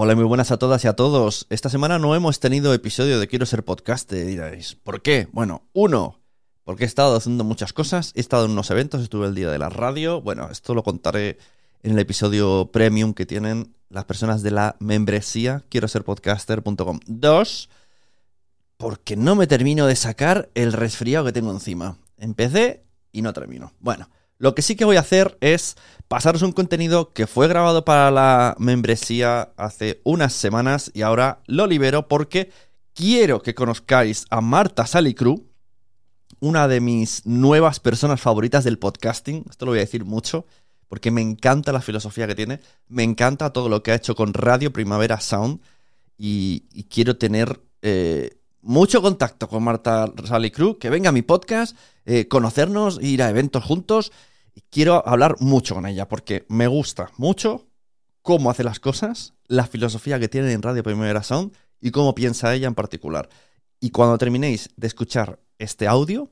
Hola, muy buenas a todas y a todos. Esta semana no hemos tenido episodio de Quiero ser podcast, diréis. ¿Por qué? Bueno, uno, porque he estado haciendo muchas cosas, he estado en unos eventos, estuve el día de la radio. Bueno, esto lo contaré en el episodio premium que tienen las personas de la membresía quiero ser. Dos, porque no me termino de sacar el resfriado que tengo encima. Empecé y no termino. Bueno, lo que sí que voy a hacer es pasaros un contenido que fue grabado para la membresía hace unas semanas y ahora lo libero porque quiero que conozcáis a Marta Salicru, una de mis nuevas personas favoritas del podcasting. Esto lo voy a decir mucho porque me encanta la filosofía que tiene, me encanta todo lo que ha hecho con Radio Primavera Sound y, quiero tener eh, mucho contacto con Marta Salicru, que venga a mi podcast, eh, conocernos, ir a eventos juntos. Quiero hablar mucho con ella porque me gusta mucho cómo hace las cosas, la filosofía que tiene en Radio Primavera Sound y cómo piensa ella en particular. Y cuando terminéis de escuchar este audio,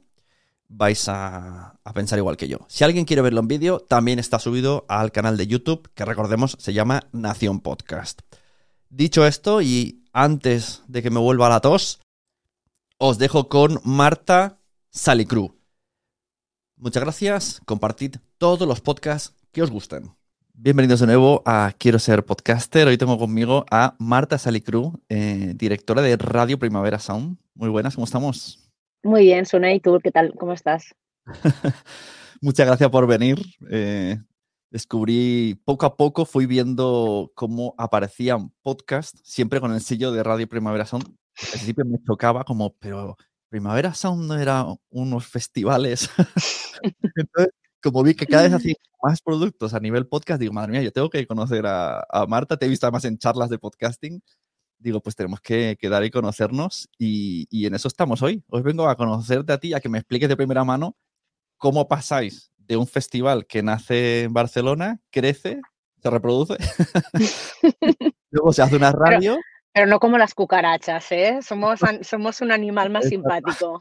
vais a, a, pensar igual que yo. Si alguien quiere verlo en vídeo, también está subido al canal de YouTube, que recordemos se llama Nación Podcast. Dicho esto, y antes de que me vuelva la tos, os dejo con Marta Salicru. Muchas gracias, compartid todos los podcasts que os gusten. Bienvenidos de nuevo a Quiero ser podcaster. Hoy tengo conmigo a Marta Salicru, eh, directora de Radio Primavera Sound. Muy buenas, ¿cómo estamos? Muy bien, Suna, ¿y tú qué tal? ¿Cómo estás? Muchas gracias por venir. Eh, descubrí poco a poco, fui viendo cómo aparecían podcasts, siempre con el sello de Radio Primavera Sound. Al principio me chocaba como, pero Primavera Sound era unos festivales. Entonces, como vi que cada vez hacían más productos a nivel podcast, digo, madre mía, yo tengo que conocer a, a Marta, te he visto además en charlas de podcasting digo, pues tenemos que quedar y conocernos y, y, en eso estamos hoy. Hoy vengo a conocerte a ti, a que me expliques de primera mano cómo pasáis de un festival que nace en Barcelona, crece, se reproduce, luego se hace una radio. Pero, pero, no como las cucarachas, ¿eh? Somos, somos un animal más simpático.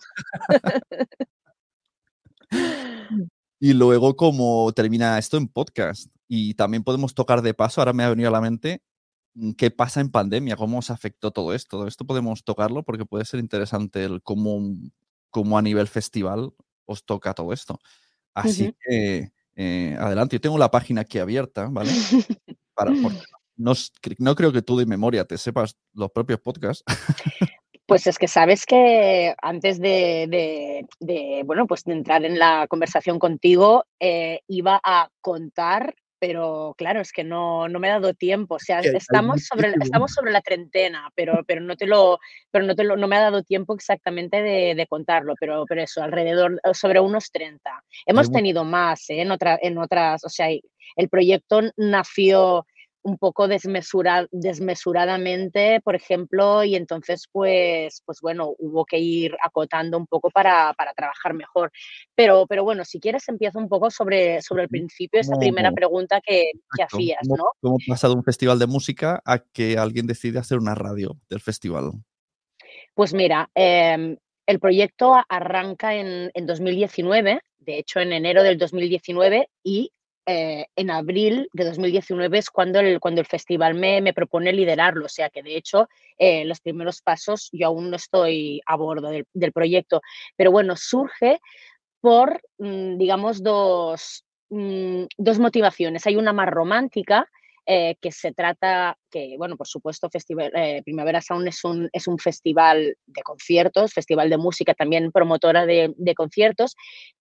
y luego cómo termina esto en podcast. Y también podemos tocar de paso, ahora me ha venido a la mente, qué pasa en pandemia, cómo os afectó todo esto. Todo esto podemos tocarlo porque puede ser interesante el cómo, cómo a nivel festival os toca todo esto. Así uh -huh. que eh, adelante, yo tengo la página aquí abierta, ¿vale? Para, no, no, creo que tú de memoria te sepas los propios podcasts. Pues es que sabes que antes de, de, de bueno, pues de entrar en la conversación contigo, eh, iba a contar pero claro, es que no, no me ha dado tiempo. O sea, estamos sobre, estamos sobre la treintena, pero, pero, no, te lo, pero no, te lo, no me ha dado tiempo exactamente de, de contarlo, pero, pero eso, alrededor, sobre unos 30. Hemos tenido más ¿eh? en, otra, en otras, o sea, el proyecto nació un poco desmesuradamente, por ejemplo, y entonces, pues, pues bueno, hubo que ir acotando un poco para, trabajar mejor. Pero, pero bueno, si quieres, empiezo un poco sobre, sobre el principio, esa primera pregunta que, hacías, ¿no? ¿Cómo pasa de un festival de música a que alguien decide hacer una radio del festival? Pues mira, em, el proyecto arranca en, en 2019, de hecho en enero del 2019, y eh, en abril de 2019 es cuando el, cuando el festival me, me propone liderarlo, o sea que de hecho eh, los primeros pasos yo aún no estoy a bordo del, del proyecto, pero bueno, surge por, mm, digamos, dos, mm, dos motivaciones. Hay una más romántica, eh, que se trata, que bueno, por supuesto, Festival, Primavera Sound es un, es un festival de conciertos, festival de música, también promotora de, de conciertos,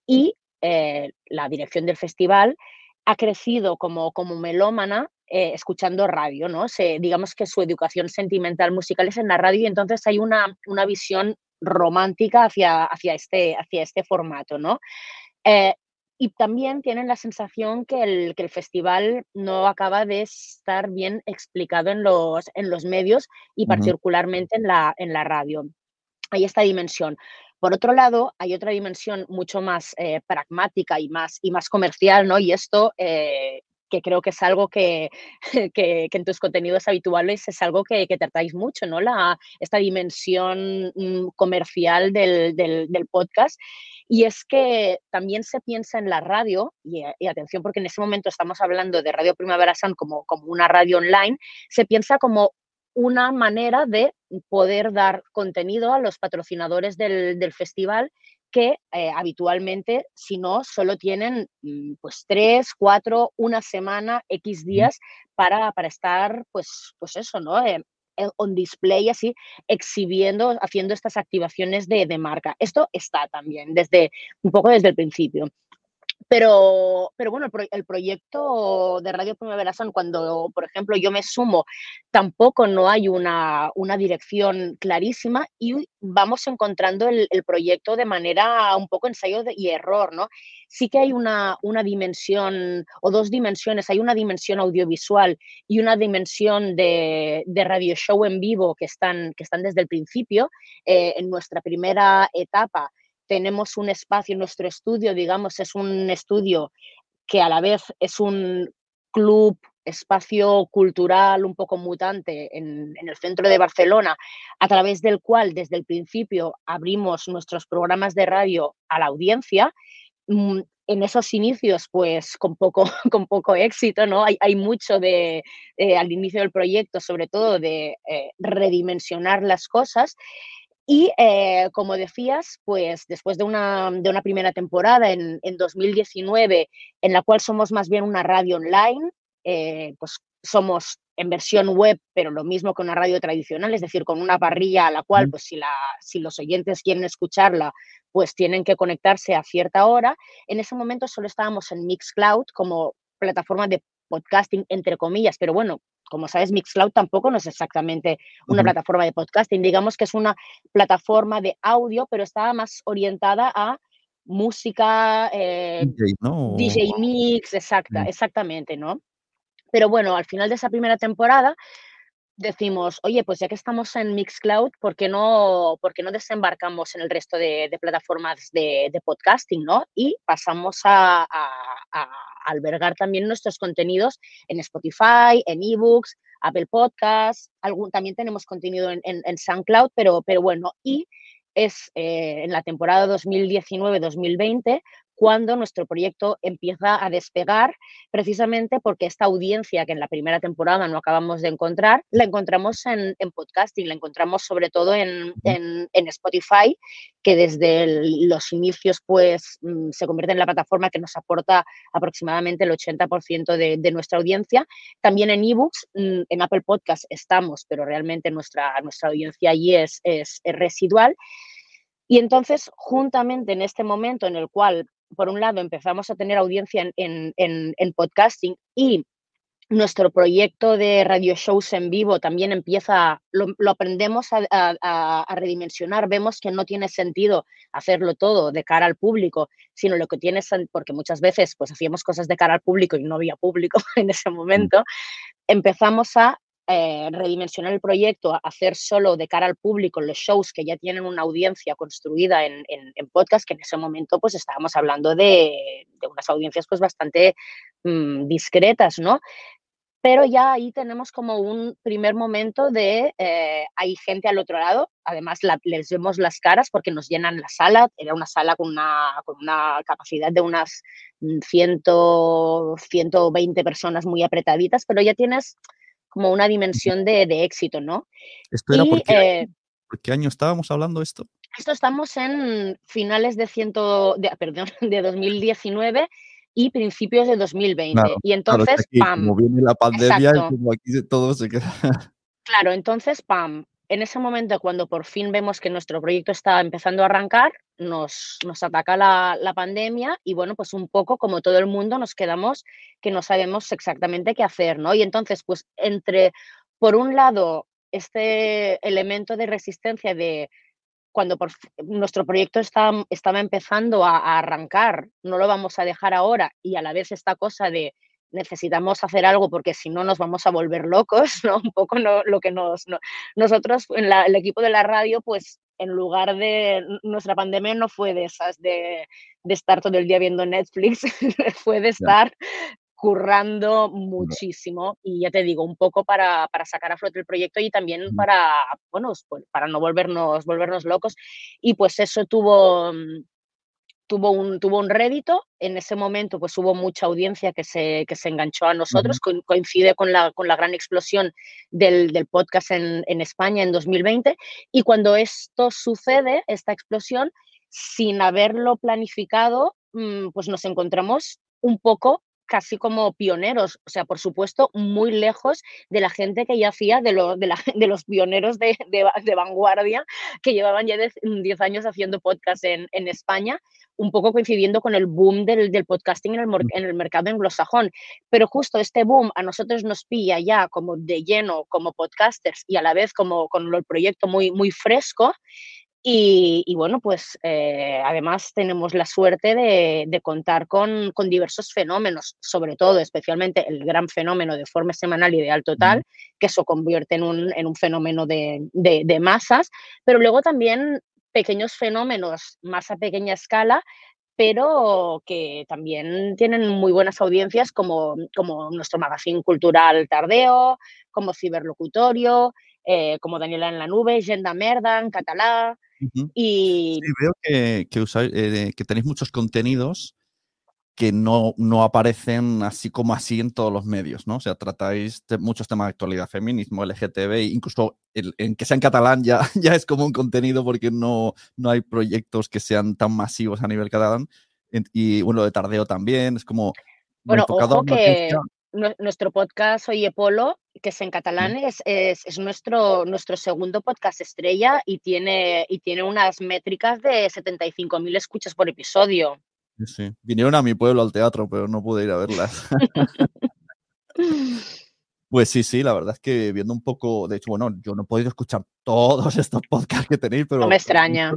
y la dirección del festival ha crecido como, como melómana eh, escuchando radio, ¿no? Se, digamos que su educación sentimental musical es en la radio y entonces hay una, una visión romántica hacia, hacia, este, hacia este formato, ¿no? Eh, y también tienen la sensación que el, que el, festival no acaba de estar bien explicado en los, en los medios y particularmente en la, en la radio. Hay esta dimensión. Por otro lado, hay otra dimensión mucho más eh, pragmática y más, y más comercial, ¿no? Y esto eh, que creo que es algo que, que, en tus contenidos habituales es algo que, que tratáis mucho, ¿no? La, esta dimensión mm, comercial del, del, podcast. Y es que también se piensa en la radio, y, y, atención porque en ese momento estamos hablando de Radio Primavera Sound como, como una radio online, se piensa como una manera de poder dar contenido a los patrocinadores del, festival que eh, habitualmente, si no, solo tienen mm, pues tres, cuatro, una semana, X días para, para estar, pues, pues eso, ¿no? Eh, on display, así, exhibiendo, haciendo estas activaciones de, de, marca. Esto está también desde un poco desde el principio. Pero, pero bueno, el, proyecto de Radio Primavera Sound, cuando, por ejemplo, yo me sumo, tampoco no hay una, una dirección clarísima y vamos encontrando el, el, proyecto de manera un poco ensayo y error, ¿no? Sí que hay una, una dimensión o dos dimensiones, hay una dimensión audiovisual y una dimensión de, de radio show en vivo que están, que están desde el principio. Eh, en nuestra primera etapa tenemos un espacio nuestro estudio, digamos, es un estudio que a la vez es un club, espacio cultural un poco mutante en, el centro de Barcelona, a través del cual desde el principio abrimos nuestros programas de radio a la audiencia. Mm, en esos inicios, pues con poco, con poco éxito, ¿no? Hay, hay mucho de, eh, al inicio del proyecto, sobre todo de eh, redimensionar las cosas y eh, como decías, pues después de una, de una primera temporada en, en, 2019, en la cual somos más bien una radio online, eh, pues somos en versión web, pero lo mismo que una radio tradicional, es decir, con una parrilla a la cual, pues si, la, si los oyentes quieren escucharla, pues tienen que conectarse a cierta hora. En ese momento solo estábamos en Mixcloud como plataforma de podcasting, entre comillas, pero bueno, como sabes, Mixcloud tampoco no es exactamente una plataforma de podcasting, digamos que es una plataforma de audio, pero está más orientada a música, eh, DJ, Mix, exacta, exactamente, ¿no? Pero bueno, al final de esa primera temporada decimos, oye, pues ya que estamos en Mixcloud, ¿por qué no, por qué no desembarcamos en el resto de, plataformas de, podcasting, ¿no? Y pasamos a, albergar también nuestros contenidos en Spotify, en eBooks, Apple Podcasts, también tenemos contenido en, en, SoundCloud, pero, pero bueno, y es eh, en la temporada 2019-2020 cuando nuestro proyecto empieza a despegar, precisamente porque esta audiencia que en la primera temporada no acabamos de encontrar, la encontramos en, podcasting, la encontramos sobre todo en, Spotify, que desde los inicios pues mm, se convierte en la plataforma que nos aporta aproximadamente el 80% de, nuestra audiencia. También en ebooks, mm, en Apple Podcast estamos, pero realmente nuestra, nuestra audiencia allí es, es residual. Y entonces, juntamente en este momento en el cual por un lado, empezamos a tener audiencia en, podcasting y nuestro proyecto de radio shows en vivo también empieza, lo, aprendemos a, redimensionar, vemos que no tiene sentido hacerlo todo de cara al público, sino lo que tiene, porque muchas veces pues hacíamos cosas de cara al público y no había público en ese momento, empezamos a eh, redimensionar el proyecto, hacer solo de cara al público los shows que ya tienen una audiencia construida en, podcast, que en ese momento pues estábamos hablando de, unas audiencias pues bastante mm, discretas, ¿no? pero ya ahí tenemos como un primer momento de eh, hay gente al otro lado, además les vemos las caras porque nos llenan la sala, era una sala con una, con una capacidad de unas 100, mm, 120 personas muy apretaditas, pero ya tienes como una dimensión de, éxito, ¿no? ¿Esto era eh, por, qué, año estábamos hablando esto? Esto estamos en finales de, ciento, de, perdón, de 2019 y principios de 2020. y entonces, ¡pam! Como viene la pandemia, como aquí todo se queda. Claro, entonces, ¡pam! En ese momento, cuando por fin vemos que nuestro proyecto está empezando a arrancar, nos, nos ataca la, la, pandemia y bueno, pues un poco como todo el mundo nos quedamos que no sabemos exactamente qué hacer, ¿no? Y entonces, pues entre, por un lado, este elemento de resistencia de cuando nuestro proyecto está, estaba empezando a, arrancar, no lo vamos a dejar ahora y a la vez esta cosa de necesitamos hacer algo porque si no nos vamos a volver locos, ¿no? Un poco lo que nos... nosotros, en el equipo de la radio, pues en lugar de... Nuestra pandemia no fue de esas de, de estar todo el día viendo Netflix, fue de estar currando muchísimo y ya te digo, un poco para, para sacar a flote el proyecto y también para, bueno, pues, para no volvernos, volvernos locos. Y pues eso tuvo, mm, tuvo un, tuvo un rédito. En ese momento pues hubo mucha audiencia que se, que se enganchó a nosotros, coincide con la, con la gran explosión del, del podcast en, en España en 2020. Y cuando esto sucede, esta explosión, sin haberlo planificado, mm, pues nos encontramos un poco casi como pioneros, o sea, por supuesto, muy lejos de la gente que ya hacía, de, de, los pioneros de, vanguardia que llevaban ya 10 mm, años haciendo podcast en, España, un poco coincidiendo con el boom del, podcasting en el, en el, mercado anglosajón. Pero justo este boom a nosotros nos pilla ya como de lleno como podcasters y a la vez como con el proyecto muy, muy fresco y, bueno, pues eh, además tenemos la suerte de, contar con, diversos fenómenos, sobre todo, especialmente el gran fenómeno de forma semanal ideal total, que eso convierte en un, fenómeno de, masas, pero luego también pequeños fenómenos más a pequeña escala, pero que también tienen muy buenas audiencias como, como nuestro magazine cultural Tardeo, como Ciberlocutorio, eh, como Daniela en la Nube, Genda Merda y... veo que, eh, que, tenéis muchos contenidos que no, no, aparecen así como así en todos los medios, ¿no? O sea, tratáis muchos temas de actualidad, feminismo, LGTB, incluso en que sea en catalán ya, ya es como un contenido porque no, no hay proyectos que sean tan masivos a nivel catalán. Y bueno, de tardeo también, es como... Bueno, ojo que, nuestro podcast Oye Polo, que es en catalán, es, es, nuestro, nuestro segundo podcast estrella y tiene, y tiene unas métricas de 75.000 escuchas por episodio. Sí, Vinieron a mi pueblo al teatro, pero no pude ir a verlas. pues sí, sí, la verdad es que viendo un poco, de hecho, bueno, yo no he podido escuchar todos estos podcasts que tenéis, pero... No me extraña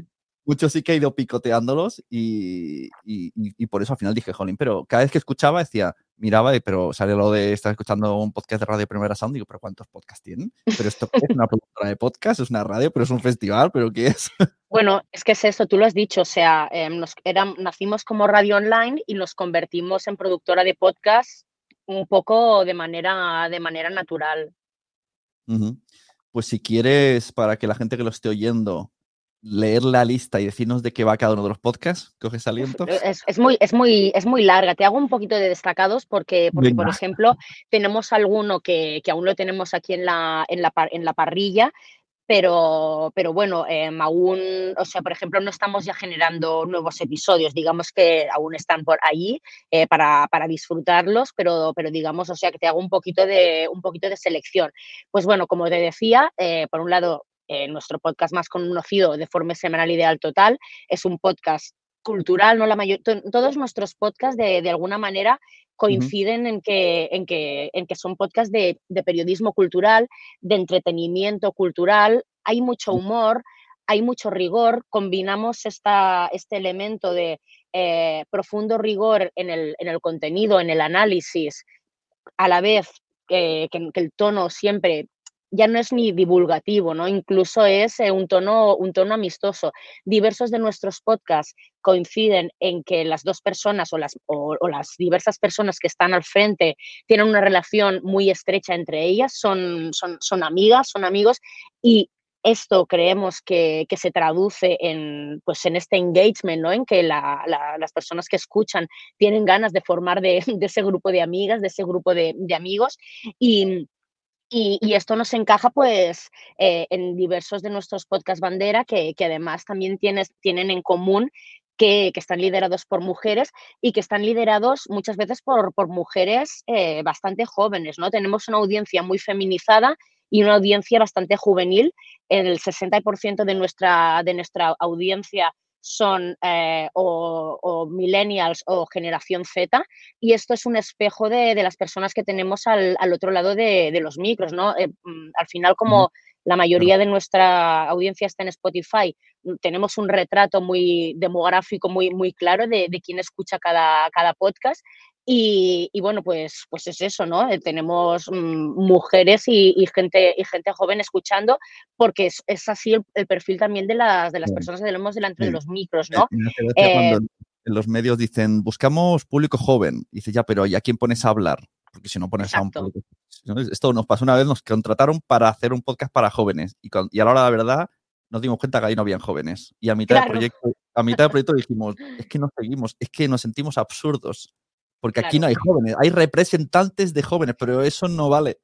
sí que he ido picoteándolos y, y, por eso al final dije, jolín, pero cada vez que escuchaba decía, miraba, pero sale lo de estar escuchando un podcast de Radio Primera Sound, digo, pero ¿cuántos podcasts tienen? Pero esto es una productora de podcast, es una radio, pero es un festival, pero ¿qué es? Bueno, es que es eso, tú lo has dicho, o sea, em, nos, nacimos como radio online y nos convertimos en productora de podcast un poco de manera, de manera natural. Pues si quieres, para que la gente que lo esté oyendo leer la lista y decirnos de qué va cada uno de los podcasts? ¿Coges aliento? Es, muy, es, muy, es muy larga. Te hago un poquito de destacados porque, porque por ejemplo, tenemos alguno que, aún lo tenemos aquí en la, en la, en la parrilla, pero, pero bueno, em, aún, o sea, por ejemplo, no estamos ya generando nuevos episodios, digamos que aún están por ahí eh, para, para, disfrutarlos, pero, pero digamos, o sea, que te hago un poquito de, un poquito de selección. Pues bueno, como te decía, eh, por un lado, eh, nuestro podcast más conocido de forma semanal ideal total. Es un podcast cultural, ¿no? La mayor, todos nuestros podcasts de, de alguna manera coinciden en, que, en, que, en que son podcasts de, de, periodismo cultural, de entretenimiento cultural, hay mucho humor, hay mucho rigor, combinamos esta, este elemento de eh, profundo rigor en el, en el contenido, en el análisis, a la vez que, el tono siempre ya no es ni divulgativo, ¿no? Incluso es eh, un, tono, un tono amistoso. Diversos de nuestros podcasts coinciden en que las dos personas o las, o, las diversas personas que están al frente tienen una relación muy estrecha entre ellas, son, son, son amigas, son amigos y esto creemos que, se traduce en, pues en este engagement, ¿no? en que las personas que escuchan tienen ganas de formar de, ese grupo de amigas, de ese grupo de, amigos. Y, y, esto nos encaja pues eh, en diversos de nuestros podcast bandera que, además también tienen en común que, están liderados por mujeres y que están liderados muchas veces por, por mujeres eh, bastante jóvenes, ¿no? Tenemos una audiencia muy feminizada y una audiencia bastante juvenil. El 60% de nuestra, de nuestra audiencia son eh, o, millennials o generación Z y esto es un espejo de, las personas que tenemos al, otro lado de, los micros, ¿no? Eh, mm, al final, como la mayoría de nuestra audiencia está en Spotify, mm, tenemos un retrato muy demográfico muy, muy claro de, de quién escucha cada, cada podcast y, bueno, pues, pues es eso, ¿no? Eh, tenemos mm, mujeres y, gente, y gente joven escuchando, porque es, así el, perfil también de las, de las personas que tenemos delante de los micros, ¿no? Eh, cuando en los medios dicen, buscamos público joven. Dice, ya, pero ¿y a quién pones a hablar? Porque si no pones a un público... Esto nos pasó una vez, nos contrataron para hacer un podcast para jóvenes. Y, y a la hora de la verdad, nos dimos cuenta que ahí no habían jóvenes. Y a mitad, del proyecto, a mitad del proyecto dijimos, es que no seguimos, es que nos sentimos absurdos. Porque aquí no hay jóvenes, hay representantes de jóvenes, pero eso no vale.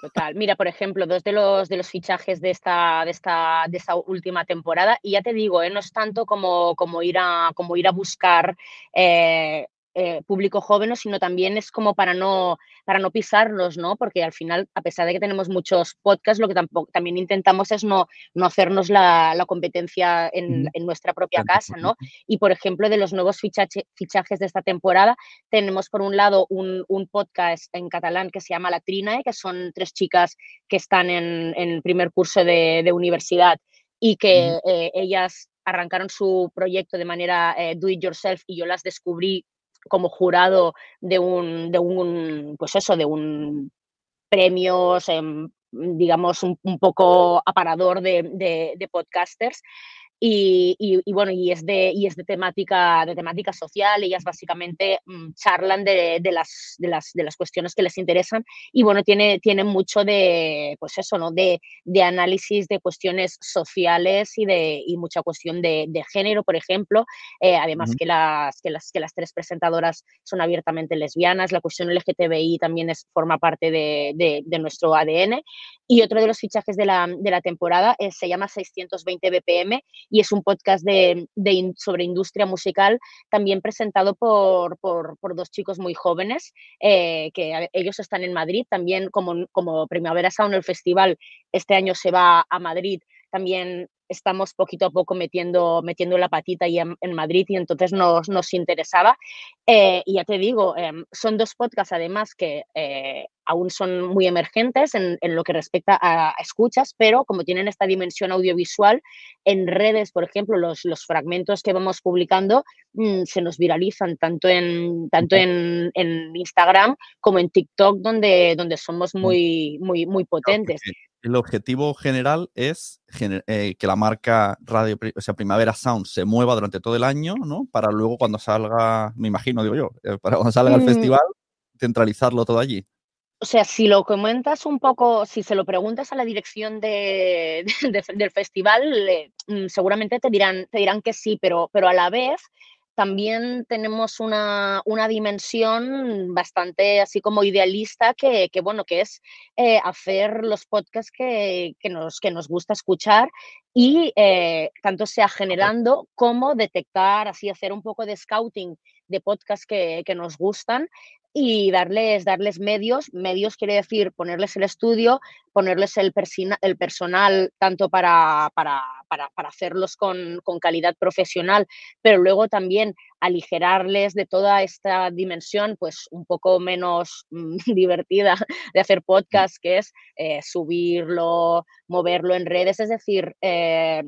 Total. Mira, por ejemplo, dos de los, de los fichajes de esta, de, esta, de esta última temporada, y ya te digo, ¿eh? no es tanto como, como, ir, a, como ir a buscar eh, eh, público joven, sino también es como para no, para no pisarlos, ¿no? Porque al final, a pesar de que tenemos muchos podcasts, lo que tampoco, también intentamos es no, no hacernos la, competencia en, nuestra propia casa, ¿no? Y, por ejemplo, de los nuevos fichajes de esta temporada, tenemos por un lado un, podcast en catalán que se llama La Trinae, que son tres chicas que están en, en primer curso de, universidad y que eh, ellas arrancaron su proyecto de manera eh, do it yourself y yo las descubrí como jurado de un, de un pues eso, de un premios, em, digamos, un, poco aparador de, de podcasters y, bueno, y es de, y es de temática, de temática social, ellas básicamente mm, charlan de, las, de, las, de las cuestiones que les interesan y bueno, tiene, tiene mucho de, pues eso, ¿no? De, análisis de cuestiones sociales y de y mucha cuestión de, género, por ejemplo, eh, además que, las, que, las, que las tres presentadoras son abiertamente lesbianas, la cuestión LGTBI también es, forma parte de, nuestro ADN y otro de los fichajes de la, temporada eh, se llama 620 BPM y es un podcast de, sobre industria musical, también presentado por, dos chicos muy jóvenes, eh, que ellos están en Madrid, también como, como Primavera Sound, el festival este año se va a Madrid, también estamos poquito a poco metiendo, metiendo la patita ahí en, Madrid y entonces nos, nos interesaba. Eh, y ya te digo, em, son dos podcasts además que eh, aún son muy emergentes en, lo que respecta a, escuchas, pero como tienen esta dimensión audiovisual, en redes, por ejemplo, los, los fragmentos que vamos publicando mm, se nos viralizan tanto en, tanto en, Instagram como en TikTok, donde, donde somos mm. muy, muy, muy potentes el objetivo general es eh, que la marca Radio, o sea, Primavera Sound se mueva durante todo el año, ¿no? Para luego cuando salga, me imagino, digo yo, eh, para cuando salga el mm. festival, centralizarlo todo allí. O sea, si lo comentas un poco, si se lo preguntas a la dirección de, del festival, mm, seguramente te dirán, te dirán que sí, pero, pero a la vez también tenemos una, dimensión bastante así como idealista que, bueno, que es eh, hacer los podcasts que, nos, que nos gusta escuchar y eh, tanto sea generando como detectar, así hacer un poco de scouting de podcasts que, que nos gustan y darles, darles medios. Medios quiere decir ponerles el estudio, ponerles el, el personal tanto para, para, para, para hacerlos con, con, calidad profesional, pero luego también aligerarles de toda esta dimensión, pues un poco menos mm, divertida de hacer podcast, que es eh, subirlo, moverlo en redes. Es decir, eh,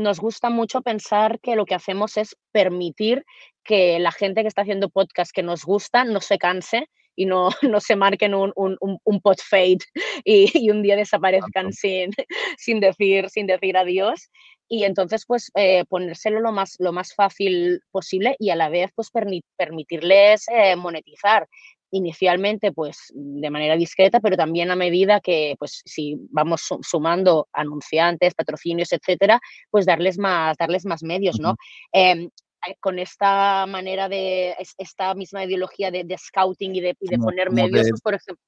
nos gusta mucho pensar que lo que hacemos es permitir que la gente que está haciendo podcast que nos gusta no se canse y no, no se marquen un, un, un pot fade y, y, un día desaparezcan sin, sin, decir, sin decir adiós. Y entonces pues eh, ponérselo lo más, lo más fácil posible y a la vez pues permitirles eh, monetizar inicialmente pues de manera discreta, pero también a medida que pues si vamos sumando anunciantes, patrocinios, etcétera, pues darles más, darles más medios, ¿no? Em, eh, con esta manera de, esta misma ideología de, scouting y de, y de poner medios, pues, por ejemplo,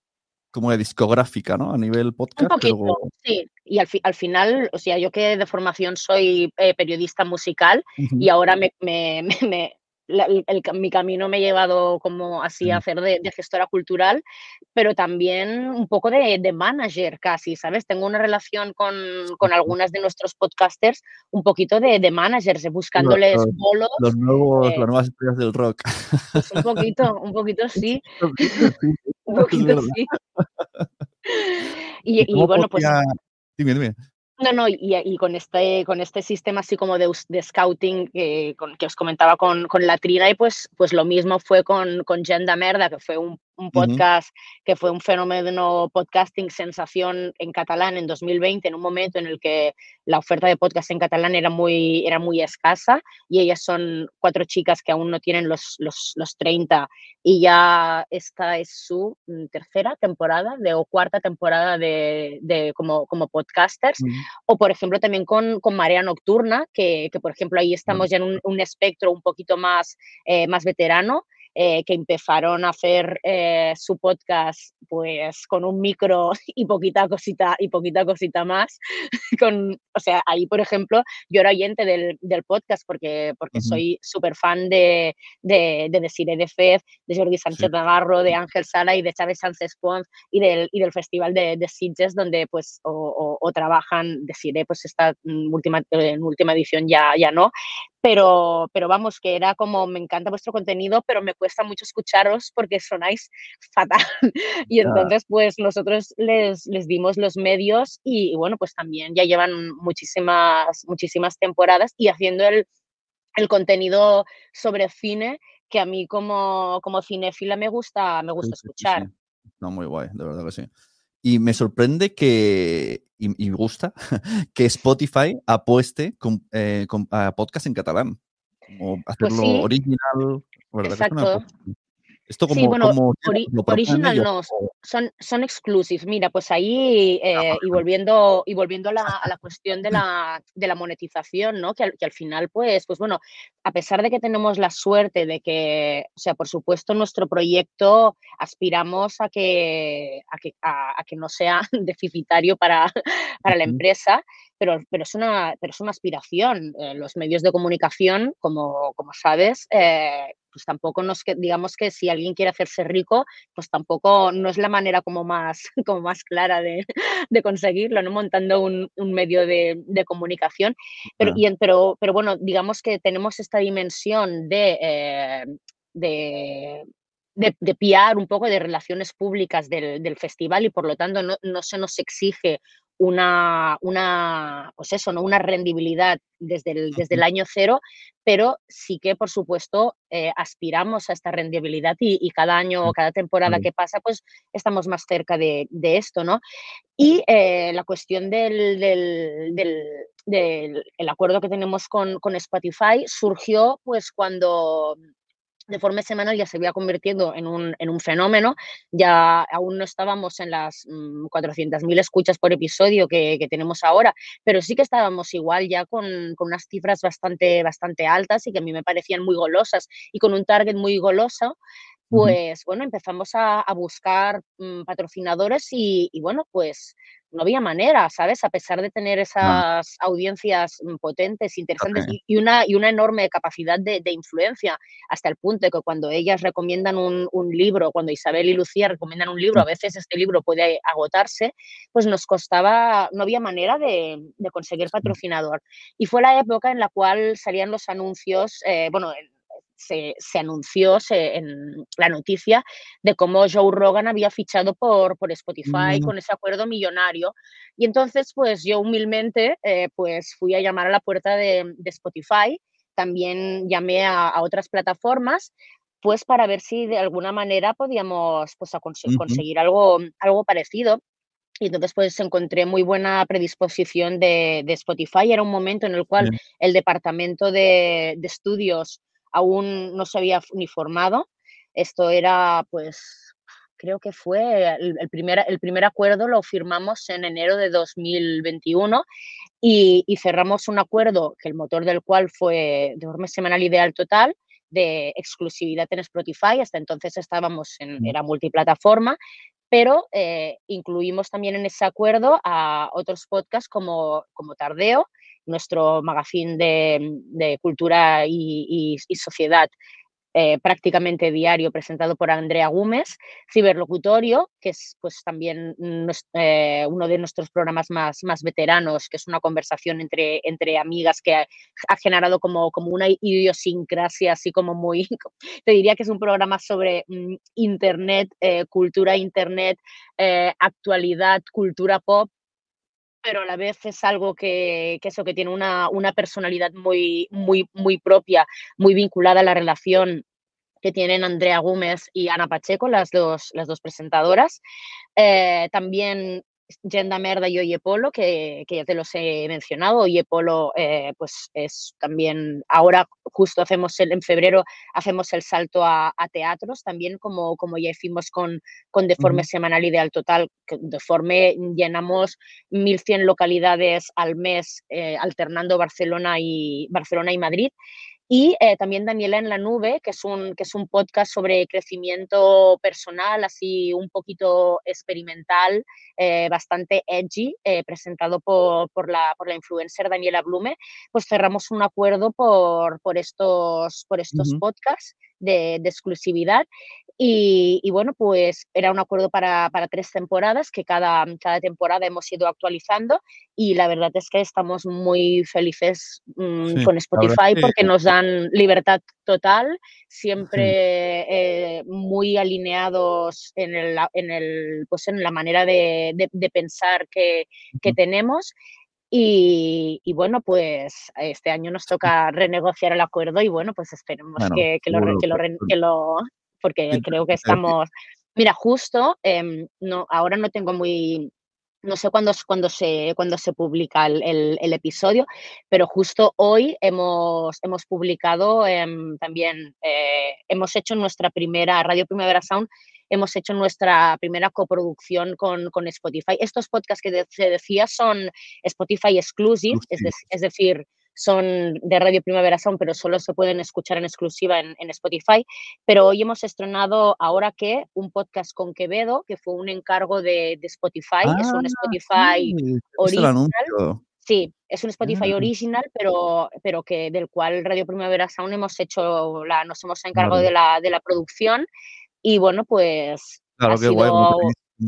como de discográfica, ¿no? A nivel podcast. Un poquito, sí. Y al, al, final, o sea, yo que de formación soy eh, periodista musical y ahora me, me, me, el, mi camino me ha llevado como así a hacer de, gestora cultural, pero también un poco de, de manager casi, ¿sabes? Tengo una relación con, con, algunas de nuestros podcasters, un poquito de, de managers, buscándoles los, bolos. Los nuevos, eh, las nuevas estrellas del rock. Pues un poquito, un poquito sí. un poquito sí. y, y bueno, pues... Dime, dime. No, no, y, con, este, con este sistema así como de, de scouting que, con, que os comentaba con, con la Trina, y pues, pues lo mismo fue con, con Genda Merda, que fue un, un podcast que fue un fenómeno podcasting sensación en catalán en 2020, en un momento en el que la oferta de podcast en catalán era muy, era muy escasa y ellas son cuatro chicas que aún no tienen los, los, los 30 y ya esta es su mm, tercera temporada de, o cuarta temporada de, de como, como podcasters. O, por ejemplo, también con, con Marea Nocturna, que, que, por ejemplo, ahí estamos ya en un, un espectro un poquito más, eh, más veterano eh, que empezaron a hacer eh, su podcast pues con un micro y poquita cosita y poquita cosita más. con, o sea, ahí, por ejemplo, yo era oyente del, del podcast porque, porque uh -huh. soy súper fan de, de, de Desiree de Fez, de Jordi Sánchez sí. Navarro, de Ángel Sala y de Chávez Sánchez Pons y del, y del Festival de, de Sitges, donde pues o, o, o trabajan, Desiree pues esta última, en última edición ya, ya no, pero, pero vamos, que era como, me encanta vuestro contenido, pero me cuesta mucho escucharos porque sonáis fatal. y entonces, pues nosotros les, les dimos los medios y, y, bueno, pues también ya llevan muchísimas, muchísimas temporadas y haciendo el, el contenido sobre cine que a mí como, como cinéfila me gusta, me gusta sí, escuchar. Sí, sí. No, muy guay, de verdad que sí. Y me sorprende que, y, me gusta, que Spotify apueste con, eh, con, a podcast en catalán. Como hacerlo pues sí. original. ¿verdad? Exacto. Esto como, sí, bueno, como ori original no, son, son exclusives. Mira, pues ahí, eh, y volviendo, y volviendo a, la, a la cuestión de la, de la monetización, ¿no? Que al, que al, final, pues, pues bueno, a pesar de que tenemos la suerte de que, o sea, por supuesto, nuestro proyecto aspiramos a que, a que, a, a que no sea deficitario para, para la empresa, pero, pero, es, una, pero es una aspiración. Eh, los medios de comunicación, como, como sabes, eh, pues tampoco nos digamos que si alguien quiere hacerse rico, pues tampoco no es la manera como más, como más clara de, de conseguirlo, ¿no? Montando un, un medio de, de, comunicación. Pero, y, pero, pero bueno, digamos que tenemos esta dimensión de, eh, de de, de, PR, un poco de relaciones públicas del, del festival y por lo tanto no, no, se nos exige una, una, pues eso, ¿no? una rendibilidad desde el, desde el año cero, pero sí que, por supuesto, eh, aspiramos a esta rendibilidad y, y, cada año o cada temporada que pasa, pues estamos más cerca de, de esto, ¿no? Y eh, la cuestión del, del, del, del el acuerdo que tenemos con, con Spotify surgió pues cuando de forma semanal ya se iba convirtiendo en un, en un fenómeno. Ya aún no estábamos en las mmm, 400.000 escuchas por episodio que, que, tenemos ahora, pero sí que estábamos igual ya con, con, unas cifras bastante, bastante altas y que a mí me parecían muy golosas y con un target muy goloso. Pues bueno, empezamos a, a buscar mmm, patrocinadores y, y bueno, pues no había manera, ¿sabes? A pesar de tener esas no. audiencias mm, potentes, interesantes okay. y, una, y una enorme capacidad de, de, influencia, hasta el punto de que cuando ellas recomiendan un, un, libro, cuando Isabel y Lucía recomiendan un libro, a veces este libro puede agotarse, pues nos costaba, no había manera de, de conseguir patrocinador. Y fue la época en la cual salían los anuncios, eh, bueno, se, se anunció se, en la noticia de cómo Joe Rogan había fichado por, por Spotify mm. con ese acuerdo millonario. Y entonces, pues yo humildemente, eh, pues fui a llamar a la puerta de, de Spotify, también llamé a, a otras plataformas pues para ver si de alguna manera podíamos pues, conseguir algo, algo parecido. Y entonces pues encontré muy buena predisposición de, Spotify. Era un momento en el cual el departamento de, estudios aún no se había ni formado. Esto era pues creo que fue el, primer, el primer acuerdo lo firmamos en enero de 2021 y, y, cerramos un acuerdo que el motor del cual fue de forma semanal ideal total de exclusividad en Spotify. Hasta entonces estábamos en, era multiplataforma, pero eh, incluimos también en ese acuerdo a otros podcasts como, como Tardeo, nuestro magazine de, cultura y, y sociedad eh, prácticamente diario presentado por Andrea Gómez, Ciberlocutorio, que es pues también eh, uno de nuestros programas más, más veteranos, que es una conversación entre, entre amigas que ha, generado como, como una idiosincrasia así como muy, te diría que es un programa sobre mm, Internet, eh, cultura Internet, actualidad, cultura pop, pero a la vez es algo que, eso, que tiene una, una, personalidad muy, muy, muy propia, muy vinculada a la relación que tienen Andrea Gómez y Ana Pacheco, las dos, las dos presentadoras. Eh, también Yenda Merda y Oye Polo, que, que, ya te los he mencionado. Oye Polo, eh, pues es también, ahora justo hacemos el, en febrero, hacemos el salto a, teatros, también como, como ya hicimos con, con Deforme Semanal Ideal Total. Que Deforme llenamos 1.100 localidades al mes, eh, alternando Barcelona y, Barcelona y Madrid. Y eh, también Daniela en la Nube, que es, un, que es un podcast sobre crecimiento personal, así un poquito experimental, eh, bastante edgy, eh, presentado por, por, la, por la influencer Daniela Blume. Pues cerramos un acuerdo por, por estos, por estos podcasts de, de exclusividad. Y, bueno, pues era un acuerdo para, para, tres temporadas que cada, cada temporada hemos ido actualizando y la verdad es que estamos muy felices mm, con Spotify porque nos dan libertad total, siempre eh, muy alineados en, el, en, el, pues en la manera de, de, pensar que, que tenemos y, y, bueno, pues este año nos toca renegociar el acuerdo y bueno, pues esperemos que, que, lo, que, lo, que, lo, porque creo que estamos... Mira, justo, em, no, ahora no tengo muy, no sé cuándo, cuándo, se, cuándo se publica el, el, episodio, pero justo hoy hemos, hemos publicado em, también, eh, hemos hecho nuestra primera, Radio Primavera Sound, hemos hecho nuestra primera coproducción con, con Spotify. Estos podcasts que se decía son Spotify exclusive, es, es decir, son de Radio Primavera Sound, pero solo se pueden escuchar en exclusiva en, Spotify. Pero hoy hemos estrenado Ahora que, un podcast con Quevedo, que fue un encargo de, Spotify. es un ah, Spotify original. Sí, es un Spotify ah. original, pero, pero que del cual Radio Primavera Sound hemos hecho la, nos hemos encargado de, la, de la producción. Y bueno, pues. Claro, qué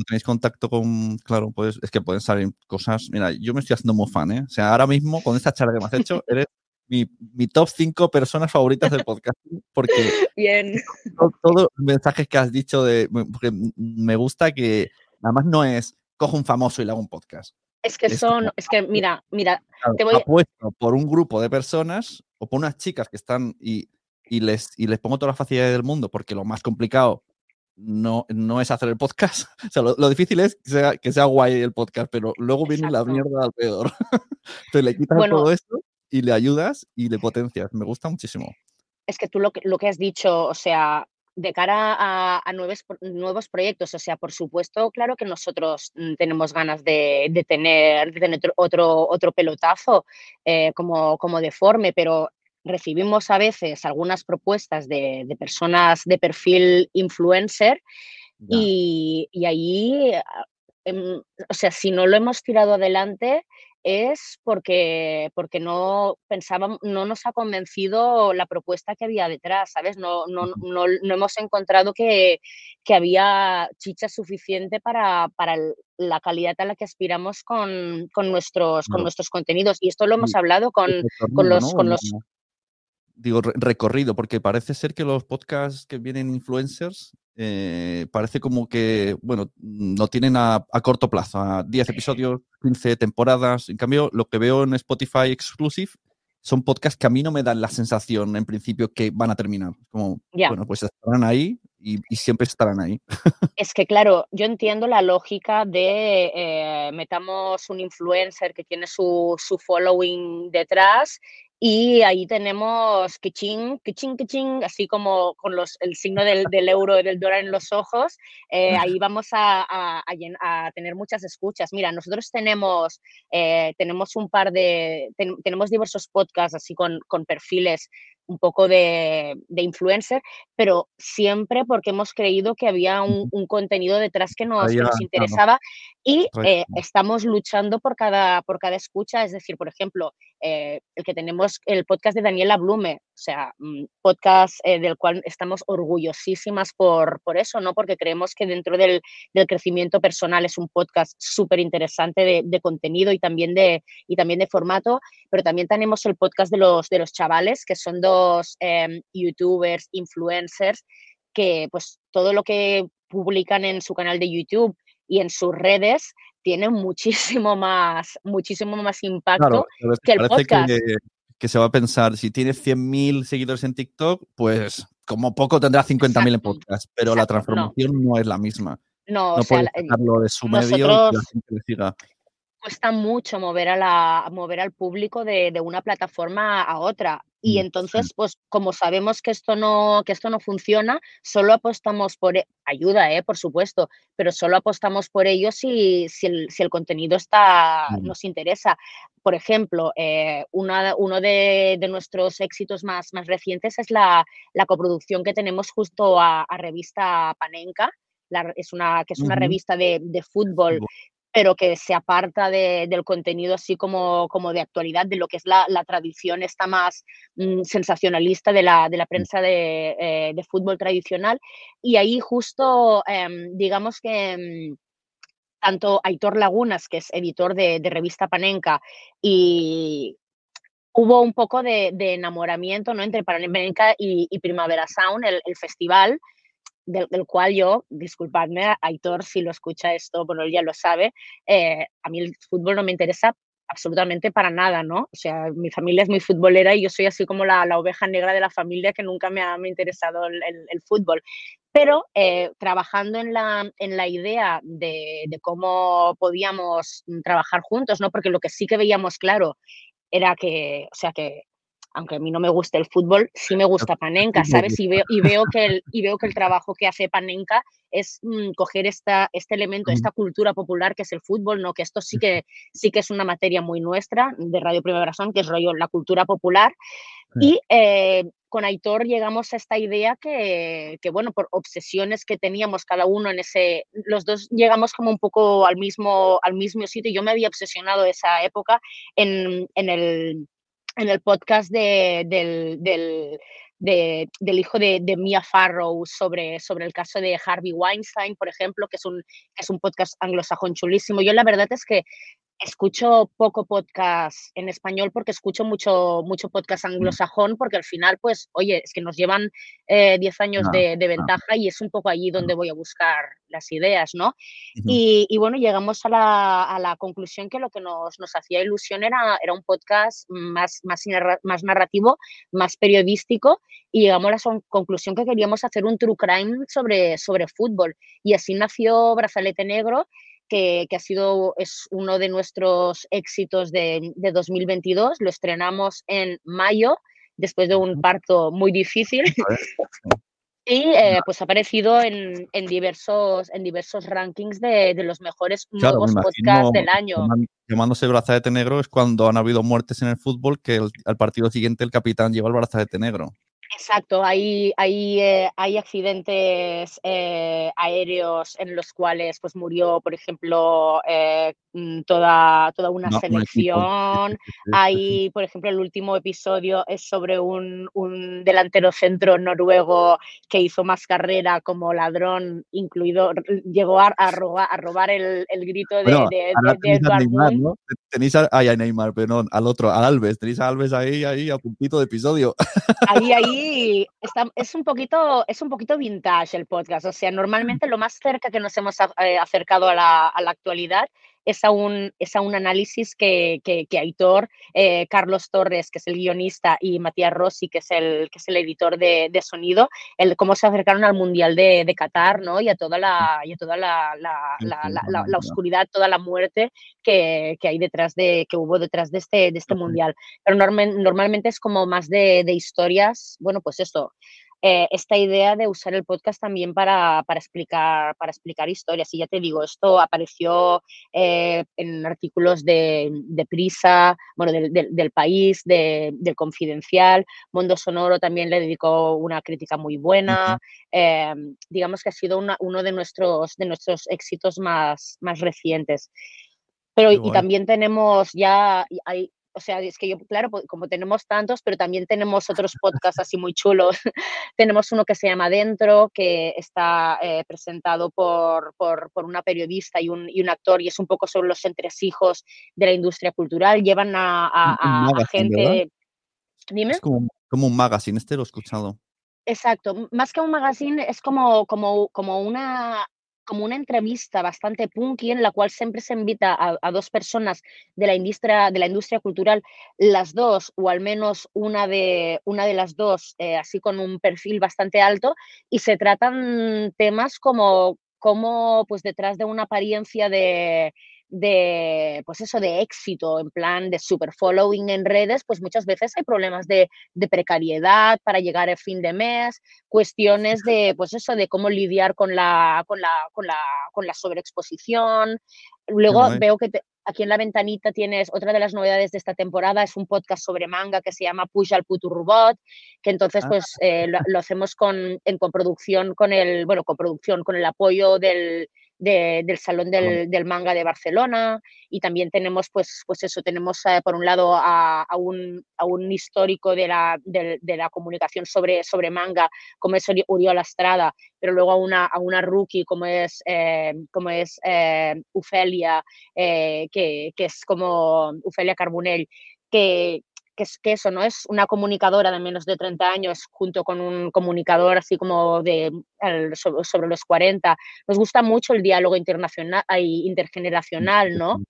tenéis contacto con, claro, pues es que pueden salir cosas. Mira, yo me estoy haciendo muy fan, ¿eh? O sea, ahora mismo, con esta charla que me has hecho, eres mi, mi top 5 personas favoritas del podcast. Porque Bien. todos los mensajes que has dicho, de, porque me gusta que nada más no es cojo un famoso y le hago un podcast. Es que son, es que mira, mira, te voy apuesto por un grupo de personas o por unas chicas que están y, y les, y les pongo todas las facilidades del mundo porque lo más complicado no, no es hacer el podcast. O sea, lo, difícil es que sea, que sea, guay el podcast, pero luego viene la mierda al peor. Entonces le quitas todo esto y le ayudas y le potencias. Me gusta muchísimo. Es que tú lo que, lo que has dicho, o sea, de cara a, nuevos, nuevos proyectos, o sea, por supuesto, claro que nosotros mm, tenemos ganas de, de tener, de tener otro, otro pelotazo eh, como, como deforme, pero recibimos a veces algunas propuestas de, personas de perfil influencer y, y, ahí, em, o sea, si no lo hemos tirado adelante es porque, porque no pensábamos, no nos ha convencido la propuesta que había detrás, ¿sabes? No, no, no, no hemos encontrado que, que, había chicha suficiente para, para la calidad a la que aspiramos con, con nuestros, con nuestros contenidos. Y esto lo hemos hablado con, con los, con los digo, recorrido, porque parece ser que los podcasts que vienen influencers, eh, parece como que, bueno, no tienen a, corto plazo, a 10 episodios, 15 temporadas. En cambio, lo que veo en Spotify Exclusive son podcasts que a mí no me dan la sensación en principio que van a terminar. Como, bueno, pues estarán ahí y, y siempre estarán ahí. Es que, claro, yo entiendo la lógica de eh, metamos un influencer que tiene su, su following detrás y ahí tenemos kiching, kiching, kiching, así como con los, el signo del, del euro y del dólar en los ojos. eh, ahí vamos a, a- a tener muchas escuchas. Mira, nosotros tenemos, eh, tenemos un par de, ten- tenemos diversos podcasts así con, con perfiles un poco de, de influencer, pero siempre porque hemos creído que había un, un contenido detrás que nos, que nos interesaba y eh, estamos luchando por cada, por cada escucha. Es decir, por ejemplo, eh, el que tenemos el podcast de Daniela Blume, o sea, mm, podcast eh, del cual estamos orgullosísimas por, por eso, ¿no? Porque creemos que dentro del, del crecimiento personal es un podcast súper interesante de, de contenido y también de, y también de formato, pero también tenemos el podcast de los, de los chavales, que son dos em, youtubers, influencers, que pues todo lo que publican en su canal de YouTube y en sus redes tiene muchísimo más, muchísimo más impacto Claro, pero es que el podcast. que, que se va a pensar, si tiene 100.000 seguidores en TikTok, pues como poco tendrá 50.000 en podcast, pero la exacto, transformación no. es la misma. No, o No sea, puede la- sacarlo de su medio y la gente le siga. cuesta mucho mover a la, mover al público de, de una plataforma a otra. Y Mm, entonces, pues como sabemos que esto no, que esto no funciona, solo apostamos por e- ayuda, ¿eh? por supuesto, pero solo apostamos por ello si, si, el, si el contenido está, Mm. nos interesa. Por ejemplo, eh, una- uno de, de nuestros éxitos más, más recientes es la, la coproducción que tenemos justo a, a revista Panenka, la- es una, que es una revista de, de Fútbol. Pero que se aparta de- del contenido así como, como de actualidad, de lo que es la, la tradición esta más mm, sensacionalista de la, de la prensa de, eh, de fútbol tradicional. Y ahí justo, em, digamos que em, tanto Aitor Lagunas, que es editor de, de revista Panenka, y hubo un poco de, de enamoramiento ¿no? entre Panenka y, y Primavera Sound, el, el festival, del, del cual yo, disculpadme, Aitor, si lo escucha esto, bueno, él ya lo sabe, eh, a mí el fútbol no me interesa absolutamente para nada, ¿no? O sea, mi familia es muy futbolera y yo soy así como la, la oveja negra de la familia que nunca me ha, me interesado el, el- el fútbol. Pero eh, trabajando en la, en la idea de, de cómo podíamos mm, trabajar juntos, ¿no? Porque lo que sí que veíamos claro era que, o sea, que aunque a mí no me guste el fútbol, sí me gusta Panenka, ¿sabes? Y veo, y veo, que, el, y veo que el trabajo que hace Panenka es mm, coger esta, este elemento, esta cultura popular que es el fútbol, ¿no? Que esto sí que, sí que es una materia muy nuestra de Radio Primavera Sound, que es rollo la cultura popular. Y eh, con Aitor llegamos a esta idea que, que, bueno, por obsesiones que teníamos cada uno en ese, los dos llegamos como un poco al mismo, al mismo sitio. Yo me había obsesionado esa época en, en el en el podcast de, del, del, de, del, hijo de, de, Mia Farrow sobre, sobre el caso de Harvey Weinstein, por ejemplo, que es un, es un podcast anglosajón chulísimo. Yo la verdad es que escucho poco podcast en español porque escucho mucho, mucho podcast anglosajón porque al final, pues, oye, es que nos llevan 10 eh, años no, de, de, ventaja no. y es un poco allí donde voy a buscar las ideas, ¿no? Uh -huh. y, y, bueno, llegamos a la, a la, conclusión que lo que nos, nos hacía ilusión era, era un podcast más, más, más narrativo, más periodístico y llegamos a la conclusión que queríamos hacer un true crime sobre, sobre fútbol y así nació Brazalete Negro que, que, ha sido es uno de nuestros éxitos de, de, 2022. Lo estrenamos en mayo, después de un parto muy difícil. Y eh, pues ha aparecido en, en, diversos, en diversos rankings de, de los mejores claro, nuevos podcasts del año. Llamándose brazalete negro es cuando han habido muertes en el fútbol que el, al partido siguiente el capitán lleva el brazalete negro. Exacto, hay, hay, eh, hay accidentes eh, aéreos en los cuales pues, murió, por ejemplo, eh, toda, toda una no, selección. hay, por ejemplo, el último episodio es sobre un, un, delantero centro noruego que hizo más carrera como ladrón, incluido, llegó a, a, robar, a robar el, el, grito de, bueno, de, de, de Edward Neymar, ¿no? Tenéis a, ay, a Neymar, pero no, al otro, a Alves, tenéis a Alves ahí, ahí, a puntito de episodio. Ahí, ahí, está, es, un poquito, es un poquito vintage el podcast. O sea, normalmente lo más cerca que nos hemos eh, acercado a la, actualidad es a un, es a un análisis que, que, Aitor, eh, Carlos Torres, que es el guionista, y Matías Rossi, que es el, que es el editor de, de sonido, el, cómo se acercaron al Mundial de, de Qatar ¿no? y a toda, la, y a toda la, la, la, la oscuridad, toda la muerte que, que, hay detrás de, que hubo detrás de este, de este Mundial. Pero normalmente es como más de, de historias, bueno, pues esto, eh, esta idea de usar el podcast también para, para, explicar, para explicar historias. Y ya te digo, esto apareció eh, en artículos de, de Prisa, bueno, del, del, País, de, del Confidencial. Mundo Sonoro también le dedicó una crítica muy buena. Eh, digamos que ha sido una, uno de nuestros, de nuestros éxitos más, más recientes. Pero y también tenemos ya, hay, o sea, es que yo, claro, como tenemos tantos, pero también tenemos otros podcasts así muy chulos. tenemos uno que se llama Dentro, que está eh, presentado por, por, por, una periodista y un, y un, actor, y es un poco sobre los entresijos de la industria cultural. Llevan a, a, a gente. Dime. Es como, como un magazine, este lo he escuchado. Exacto, más que un magazine es como, como, como una como una entrevista bastante punky en la cual siempre se invita a, dos personas de la industria de la industria cultural, las dos o al menos una de una de las dos, eh, así con un perfil bastante alto y se tratan temas como como pues detrás de una apariencia de de, pues eso, de éxito, en plan de super following en redes, pues muchas veces hay problemas de, de precariedad para llegar a fin de mes, cuestiones de, pues eso, de cómo lidiar con la, con la, con la, con la sobreexposición. Luego veo que aquí en la ventanita tienes otra de las novedades de esta temporada, es un podcast sobre manga que se llama Push al Putu Robot, que entonces pues ah. eh, lo, lo, hacemos con, en coproducción con el, bueno, coproducción con el apoyo del, del Salón del, Manga de Barcelona y también tenemos, pues, pues eso, tenemos eh, por un lado a, un, a, un, histórico de la, de, la comunicación sobre, sobre manga como es Uriol Estrada, pero luego a una, a una rookie como es, eh, como es eh, Ufelia, que, que, es como Ufelia Carbonell, que, que es que eso, ¿no? Es una comunicadora de menos de 30 años junto con un comunicador así como de sobre, los 40. Nos gusta mucho el diálogo internacional intergeneracional, ¿no?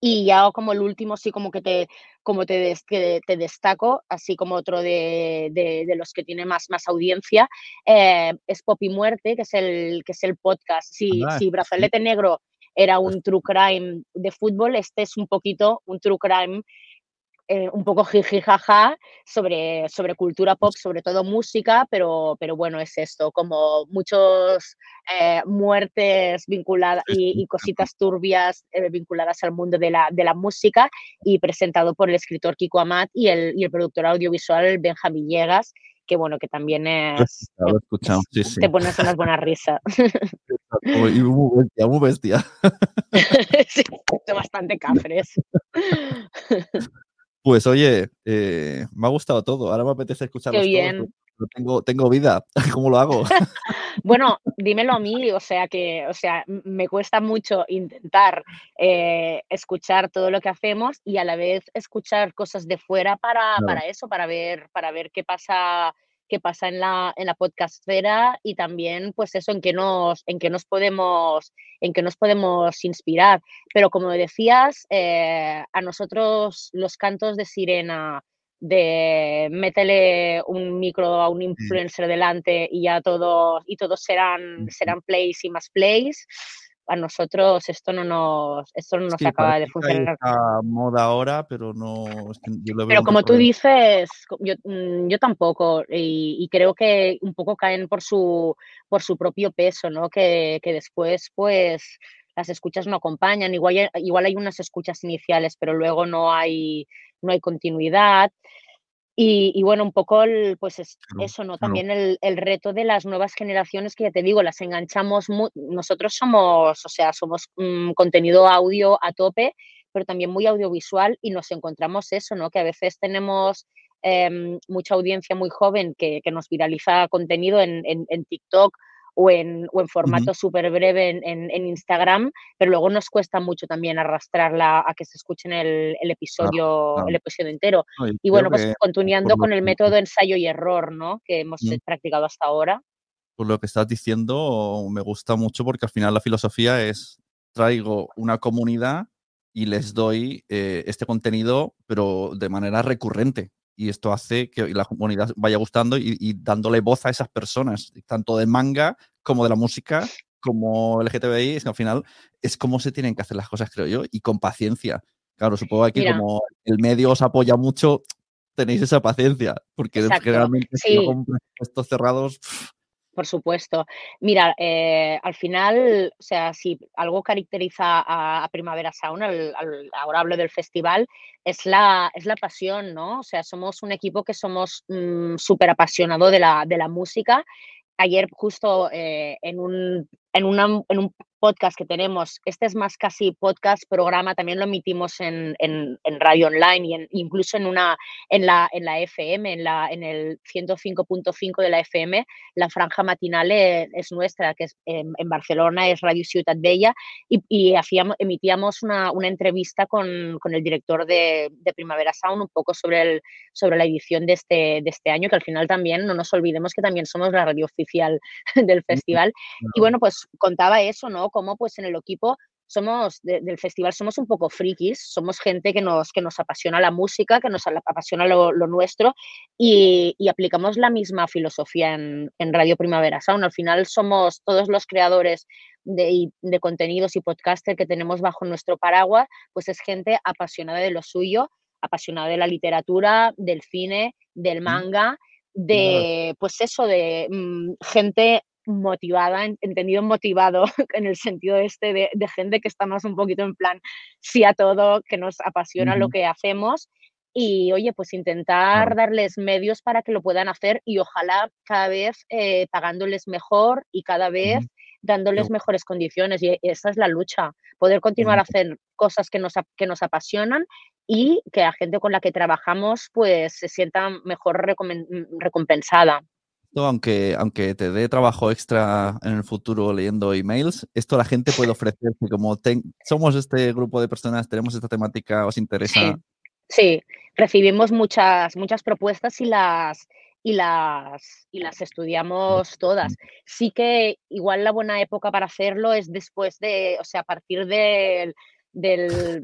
Y ya como el último, sí como que te, como te, te destaco, así como otro de, de, los que tiene más, más audiencia, eh, es Pop y Muerte, que es el, que es el podcast. Si, si Brazalete Negro era un true crime de fútbol, este es un poquito un true crime eh, un poco jijijaja sobre, sobre cultura pop, sobre todo música, pero, pero bueno, es esto, como muchos eh, muertes vinculadas y, cositas turbias eh, vinculadas al mundo de la, de la música y presentado por el escritor Kiko Amat y el, y el productor audiovisual Benjamín Llegas, que bueno, que también es... Te pones unas buenas risas. muy bestia, muy bestia. sí, bastante cafres. Pues oye, eh, me ha gustado todo. Ahora me apetece escucharlos Qué bien. tengo, tengo vida. ¿Cómo lo hago? bueno, dímelo a mí. O sea que, o sea, me cuesta mucho intentar eh, escuchar todo lo que hacemos y a la vez escuchar cosas de fuera para, para eso, para ver, para ver qué pasa qué pasa en la, en la podcastera y también pues eso en que nos, en que nos podemos, en que nos podemos inspirar. Pero como decías, eh, a nosotros los cantos de sirena, de métele un micro a un influencer delante y ya todos, y todos serán, serán plays y más plays a nosotros esto no nos, esto no nos acaba de funcionar. moda ahora, pero no. pero como tú dices, yo, mm, yo tampoco, y, creo que un poco caen por su, por su propio peso, ¿no? Que, que después, pues, las escuchas no acompañan. Igual, igual hay unas escuchas iniciales, pero luego no hay, no hay continuidad. Y, bueno, un poco pues eso, ¿no? También el, el, reto de las nuevas generaciones que ya te digo, las enganchamos, nosotros somos, o sea, somos un contenido audio a tope, pero también muy audiovisual y nos encontramos eso, ¿no? Que a veces tenemos em, mucha audiencia muy joven que, que nos viraliza contenido en, en, en TikTok o en, o en formato súper breve en, en, Instagram, pero luego nos cuesta mucho también arrastrarla a que se escuchen el, el episodio, el episodio entero. y, bueno, pues continuando con el método ensayo y error, ¿no? Que hemos practicado hasta ahora. Por lo que estás diciendo, me gusta mucho porque al final la filosofía es traigo una comunidad y les doy eh, este contenido, pero de manera recurrente. Y esto hace que la comunidad vaya gustando y, y dándole voz a esas personas, tanto de manga como de la música, como LGTBI, es que al final es como se tienen que hacer las cosas, creo yo, y con paciencia. Claro, supongo que aquí Mira. como el medio os apoya mucho, tenéis esa paciencia, porque Exacto, generalmente si no sí. presupuestos cerrados, pff, Por supuesto. Mira, eh, al final, o sea, si algo caracteriza a, Primavera Sound, al- al- ahora hablo del festival, es la, es la pasión, ¿no? O sea, somos un equipo que somos súper apasionado de la, de la música. Ayer justo eh, en, un, en, en un podcast que tenemos, este es más casi podcast, programa, también lo emitimos en, en- en radio online y en- incluso en, una, en, la, en la FM, en, la, en el 105.5 de la FM, la franja matinal e- es nuestra, que es en, en Barcelona, es Radio Ciutat Bella, y, y hacíamos, emitíamos una, una entrevista con, con el director de, de Primavera Sound un poco sobre, el, sobre la edición de este, de este año, que al final también, no nos olvidemos que también somos la radio oficial del festival. Y bueno, pues contaba eso, ¿no? Cómo pues en el equipo somos de- del festival somos un poco frikis, somos gente que nos, que nos apasiona la música, que nos apasiona lo, lo nuestro y, y aplicamos la misma filosofía en, en Radio Primavera Sound. Al final somos todos los creadores de, de contenidos y podcaster que tenemos bajo nuestro paraguas, pues es gente apasionada de lo suyo, apasionada de la literatura, del cine, del manga, de, pues eso, de mm, gente motivada, en- entendido motivado en el sentido este de, de gente que está más un poquito en plan sí a todo, que nos apasiona lo Ujú. que hacemos y oye, pues intentar darles medios para que lo puedan hacer y ojalá cada vez eh, pagándoles mejor y cada vez dándoles Yo- mejores condiciones y esa es la lucha, poder continuar a hacer cosas que nos, que nos apasionan y que la gente con la que trabajamos pues se sienta mejor recomen- recompensada. Esto, aunque, aunque te dé trabajo extra en el futuro leyendo emails, esto la gente puede ofrecerse como ten- somos este grupo de personas, tenemos esta temática, os interesa. Sí, sí, recibimos muchas, muchas propuestas y las, y las, y las estudiamos todas. Sí que igual la buena época para hacerlo es después de, o sea, a partir del, del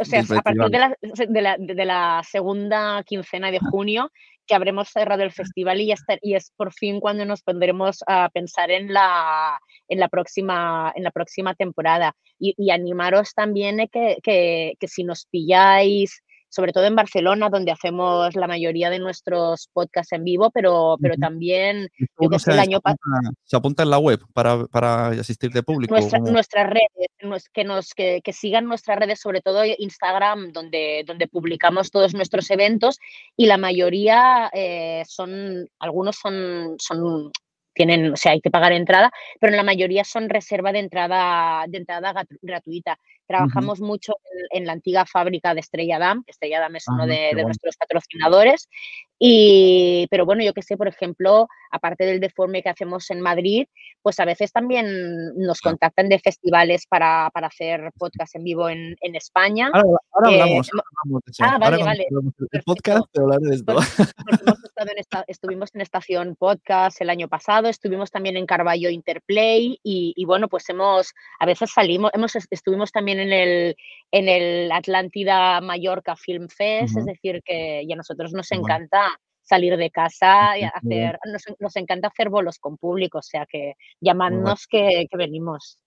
o sea, a partir de la, de, la, de la segunda quincena de junio que habremos cerrado el festival y está, y es por fin cuando nos pondremos a pensar en la, en la, próxima, en la próxima temporada. Y, y animaros también eh, que, que, que si nos pilláis, sobre todo en Barcelona, donde hacemos la mayoría de nuestros podcasts en vivo, pero, pero también, yo que se, el se año pasado apunta, se apunta en la web para, para asistir de público. nuestra- nuestras redes, que, nos, que, que sigan nuestras redes, sobre todo Instagram, donde, donde publicamos todos nuestros eventos y la mayoría eh, son, algunos son, son, tienen, o sea, hay que pagar entrada, pero en la mayoría son reserva de entrada, de entrada gratuita. Trabajamos mucho en, en la antigua fábrica de Estrella Damm, que Estrella Damm es uno Ah, de, qué de bueno. nuestros patrocinadores. Y, pero bueno, yo que sé, por ejemplo, aparte del deforme que hacemos en Madrid, pues a veces también nos Claro. contactan de festivales para, para hacer podcast en vivo en, en España. Ahora, ahora Eh, hablamos, ahora de. Ah, Ahora vale, cuando vale, perfecto. podcast te hablaré de esto. Porque estado en esta- estuvimos en Estación Podcast el año pasado, estuvimos también en Carballo Interplay y, y bueno, pues hemos, a veces salimos, hemos, est- estuvimos también en el, en el Atlántida Mallorca Film Fest, es decir, que y a nosotros nos bueno. encanta salir de casa y hacer, nos, nos encanta hacer bolos con público, o sea que llamadnos que, que venimos.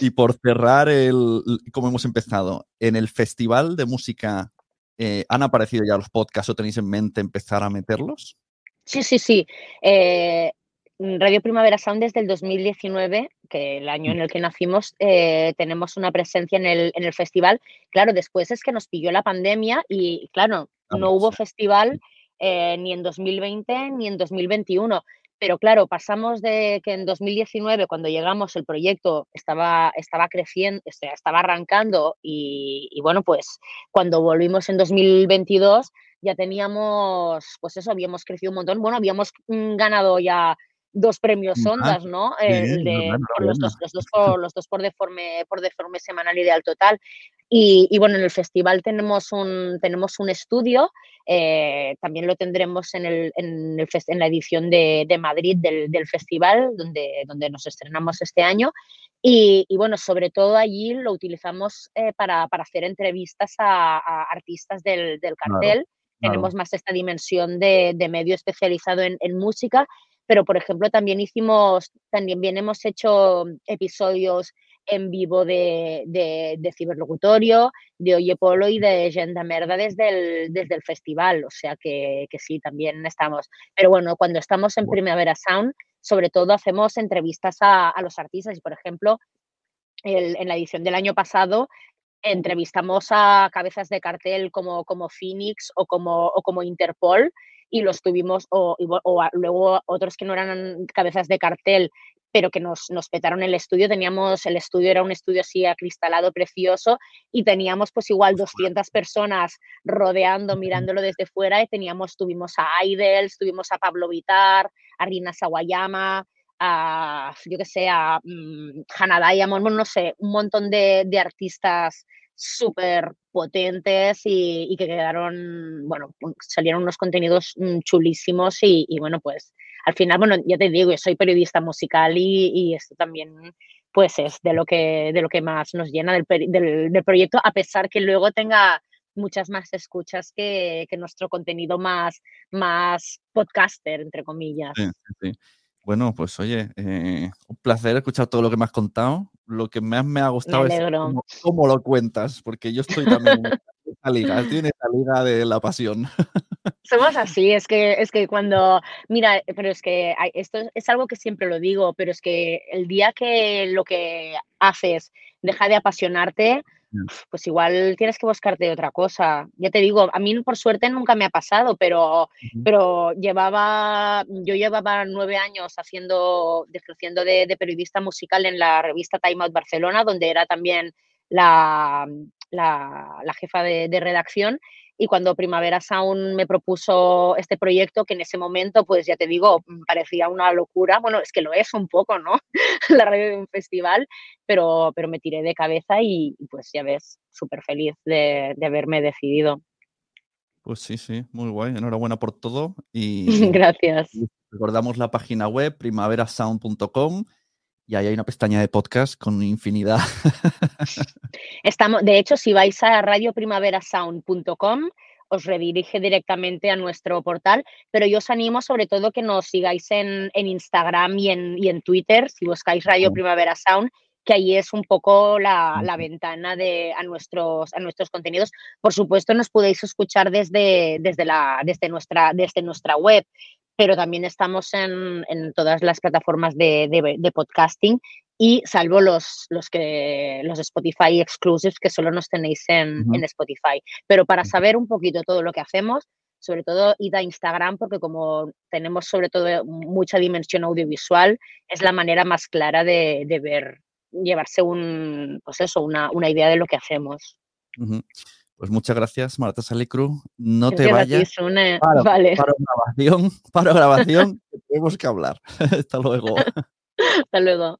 Y por cerrar, el, como hemos empezado, en el festival de música, eh, ¿han aparecido ya los podcasts o tenéis en mente empezar a meterlos? Sí, sí, sí. Eh, Radio Primavera Sound desde el 2019, que el año en el que nacimos, eh, tenemos una presencia en el, en el festival. Claro, después es que nos pilló la pandemia y, claro, Claro, no hubo festival eh, ni en 2020 ni en 2021. Pero claro, pasamos de que en 2019, cuando llegamos, el proyecto estaba, estaba creciendo, estaba arrancando y, y bueno, pues cuando volvimos en 2022 ya teníamos, pues eso, habíamos crecido un montón. Bueno, habíamos mm, ganado ya dos premios Ah, Ondas, ¿no? El de, por los, dos, los, dos por, los dos por deforme, por deforme semanal ideal total. Y, bueno, en el festival tenemos un, tenemos un estudio, eh, también lo tendremos en, el, en, el, en la edición de, de Madrid del, del, festival, donde, donde nos estrenamos este año. Y, y bueno, sobre todo allí lo utilizamos eh, para, para, hacer entrevistas a, a artistas del, del cartel. Tenemos más esta dimensión de, de medio especializado en, en música, pero por ejemplo también hicimos, también bien hemos hecho episodios en vivo de, de, de, Ciberlocutorio, de Oye Polo y de Agenda Merda desde el, desde el festival, o sea que, que, sí, también estamos. Pero bueno, cuando estamos en Primavera Sound, sobre todo hacemos entrevistas a, a los artistas y, por ejemplo, el, en la edición del año pasado entrevistamos a cabezas de cartel como, como Phoenix o como, o como Interpol y los tuvimos, o, luego otros que no eran cabezas de cartel, pero que nos, nos petaron el estudio. Teníamos, el estudio era un estudio así acristalado, precioso, y teníamos pues igual 200 personas rodeando, mirándolo desde fuera, y teníamos, tuvimos a Idles, tuvimos a Pablo Vitar, a Rina Sawayama, a, yo que sé, a um, Hannah Diamond, no sé, un montón de, de artistas súper potentes y, que quedaron, bueno, salieron unos contenidos chulísimos y, bueno, pues al final, bueno, ya te digo, yo soy periodista musical y, esto también pues es de lo que, de lo que más nos llena del, del, del proyecto, a pesar que luego tenga muchas más escuchas que, que, nuestro contenido más, más podcaster, entre comillas. Sí. Bueno, pues oye, eh, un placer escuchar todo lo que me has contado. Lo que más me ha gustado me es cómo, cómo, lo cuentas, porque yo estoy también en esa liga, estoy en esa liga de la pasión. Somos así, es que, es que cuando, mira, pero es que esto es algo que siempre lo digo, pero es que el día que lo que haces deja de apasionarte, pues igual tienes que buscarte otra cosa. Ya te digo, a mí por suerte nunca me ha pasado, pero, uh -huh. pero llevaba, yo llevaba nueve años haciendo, ejerciendo de, de, periodista musical en la revista Time Out Barcelona, donde era también la, la, la jefa de, de redacción y cuando Primavera Sound me propuso este proyecto, que en ese momento, pues ya te digo, parecía una locura, bueno, es que lo es un poco, ¿no? La radio de un festival, pero, pero me tiré de cabeza y pues ya ves, súper feliz de, de, haberme decidido. Pues sí, sí, muy guay, enhorabuena por todo y gracias. Recordamos la página web primaverasound.com y ahí hay una pestaña de podcast con infinidad. Estamos, de hecho, si vais a radioprimaverasound.com, os redirige directamente a nuestro portal, pero yo os animo sobre todo que nos sigáis en, en Instagram y en, y en, Twitter, si buscáis Radio Primavera Sound, que ahí es un poco la, la, ventana de, a, nuestros, a nuestros contenidos. Por supuesto, nos podéis escuchar desde, desde, la, desde, nuestra, desde nuestra web, pero también estamos en, en todas las plataformas de, de, de, podcasting y salvo los, los, que, los Spotify exclusives que solo nos tenéis en, uh -huh. en Spotify. Pero para saber un poquito todo lo que hacemos, sobre todo id a Instagram porque como tenemos sobre todo mucha dimensión audiovisual, es la manera más clara de, de ver, llevarse un, pues eso, una, una idea de lo que hacemos. Uh -huh. Pues muchas gracias, Marta Salicru. No te vayas. Una... Para, vale. para, grabación, para grabación, tenemos que hablar. Hasta luego. Hasta luego.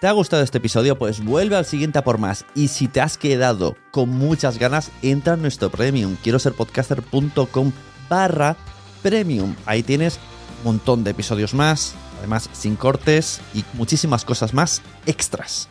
¿Te ha gustado este episodio? Pues vuelve al siguiente a por más. Y si te has quedado con muchas ganas, entra en nuestro premium. Quiero ser podcaster.com barra premium. Ahí tienes un montón de episodios más, además sin cortes y muchísimas cosas más extras.